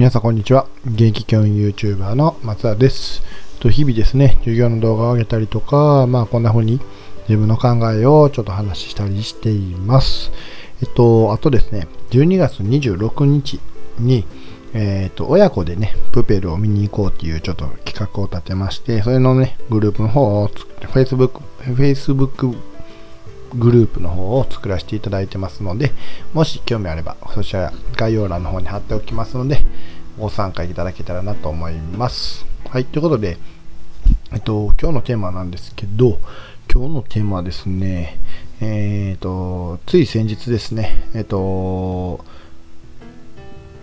皆さんこんにちは。現役教員 YouTuber の松田です。と日々ですね、授業の動画を上げたりとか、まあこんな風に自分の考えをちょっと話したりしています。えっと、あとですね、12月26日に、えっと、親子でね、プペルを見に行こうっていうちょっと企画を立てまして、それのね、グループの方を、Facebook、Facebook グループの方を作らせていただいてますので、もし興味あれば、そちら概要欄の方に貼っておきますので、ご参加いただけたらなと思います。はい、ということで、えっと、今日のテーマなんですけど、今日のテーマはですね、えっ、と、つい先日ですね、えっと、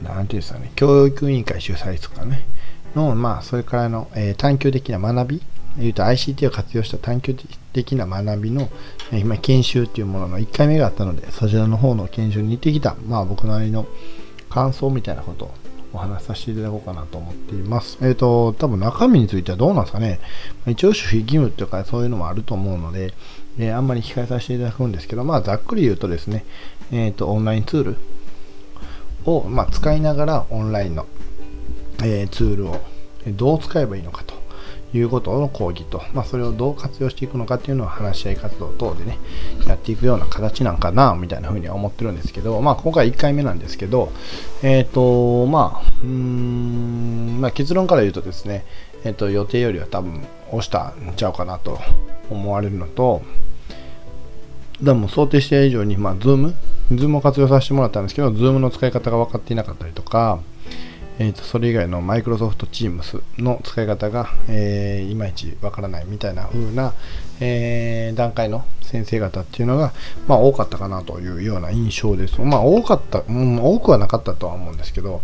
なんていうんですかね、教育委員会主催とかね、の、まあ、それからの、えー、探究的な学び、言うと ICT を活用した探究的な学びの、今、研修っていうものの1回目があったので、そちらの方の研修に行ってきた、まあ、僕なりの感想みたいなことをお話しさせていただこうかなと思っています。えっ、ー、と、多分中身についてはどうなんですかね。一応守秘義務とかそういうのもあると思うので、えー、あんまり控えさせていただくんですけど、まあ、ざっくり言うとですね、えっ、ー、と、オンラインツールを、まあ、使いながらオンラインの、えー、ツールをどう使えばいいのかということの講義と、まあ、それをどう活用していくのかっていうのを話し合い活動等でね、やっていくような形なんかな、みたいな風には思ってるんですけど、まあ、今回1回目なんですけど、えっ、ー、と、まあ、うーん、まあ、結論から言うとですね、えっ、ー、と、予定よりは多分押したんちゃうかなと思われるのと、でも想定して以上に、まあ、Zoom、Zoom を活用させてもらったんですけど、Zoom の使い方が分かっていなかったりとか、えー、とそれ以外のマイクロソフト Teams の使い方が、えー、いまいちわからないみたいな風な、えー、段階の先生方っていうのが、まあ、多かったかなというような印象です。まあ、多かった、うん、多くはなかったとは思うんですけど、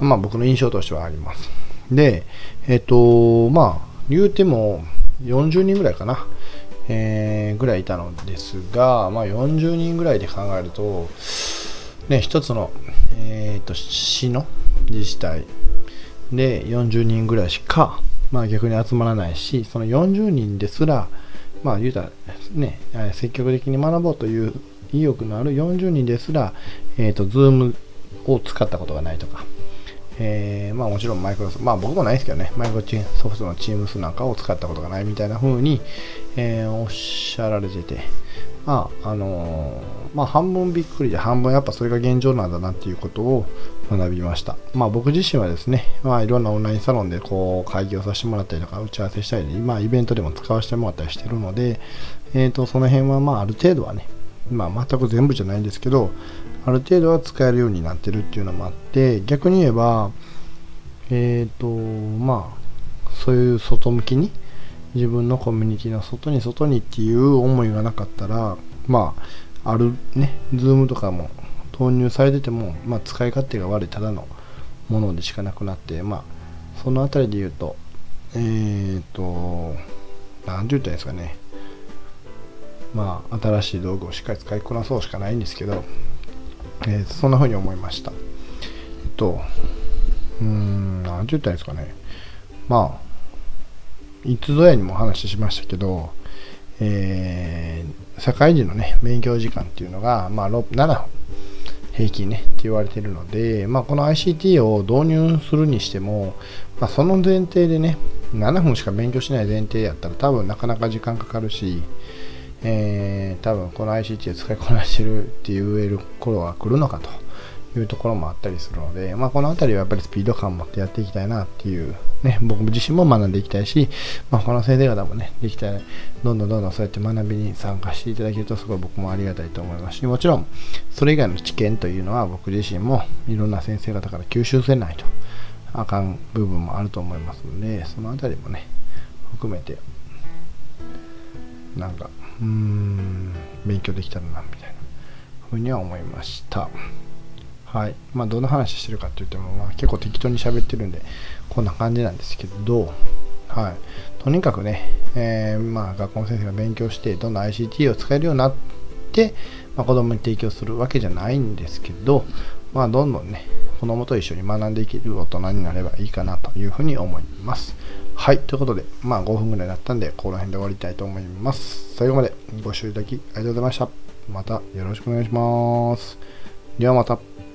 まあ、僕の印象としてはあります。で、えっ、と、まあ、言うても40人ぐらいかな。えー、ぐらいいたのですが、まあ、40人ぐらいで考えると、ね、一つの、えーと、市の自治体。で40人ぐらいしか、まあ、逆に集まらないしその40人ですら、まあ、言うたらね積極的に学ぼうという意欲のある40人ですら、えーと、Zoom を使ったことがないとか、えー、まあもちろんマイクロソフト、まあ僕もないですけどね、マイクロソフトの Teams なんかを使ったことがないみたいな風に、えー、おっしゃられてて、まあ、あの、まあ半分びっくりで半分やっぱそれが現状なんだなっていうことを学びました。まあ僕自身はですね、まあいろんなオンラインサロンでこう会議をさせてもらったりとか打ち合わせしたり、まあイベントでも使わせてもらったりしてるので、え、ー、と、その辺はまあある程度はね、まあ全く全部じゃないんですけど、ある程度は使えるようになってるっていうのもあって、逆に言えば、えっ、ー、と、まあ、そういう外向きに、自分のコミュニティの外に外にっていう思いがなかったら、まあ、あるね、ズームとかも投入されてても、まあ、使い勝手が悪いただのものでしかなくなって、まあ、その辺りで言うと、えっ、ー、と、なんて言ったらいいんですかね、まあ、新しい道具をしっかり使いこなそうしかないんですけど、えー、そんな風に思いました。えっと、うーん、なんて言ったらいいんですかね、まあ、いつぞやにもお話ししましたけど、えー、社会人のね、勉強時間っていうのが、まあ、7分平均ねって言われてるので、まあ、この ICT を導入するにしても、まあ、その前提でね7分しか勉強しない前提やったら多分なかなか時間かかるし、えー、多分この ICT を使いこなしてるって言える頃が来るのかというところもあったりするので、まあ、この辺りはやっぱりスピード感を持ってやっていきたいなっていう、ね、僕自身も学んでいきたいし、まあ、他の先生方もね、できたら、どんどんどんどんそうやって学びに参加していただけると、すごい僕もありがたいと思いますし、もちろん、それ以外の知見というのは僕自身もいろんな先生方から吸収せないとあかん部分もあると思いますので、その辺りもね、含めて、なんか、うーん、勉強できたらな、みたいなふうには思いました。はいまあ、どんな話してるかって言っても、まあ、結構適当に喋ってるんでこんな感じなんですけど、はい、とにかくね、えー、まあ、学校の先生が勉強してどんどん ICT を使えるようになって、まあ、子供に提供するわけじゃないんですけど、まあ、どんどんね子供と一緒に学んでいける大人になればいいかなというふうに思います。はい。ということで、まあ5分ぐらいになったんで、この辺で終わりたいと思います。最後までご視聴いただきありがとうございました。またよろしくお願いします。ではまた。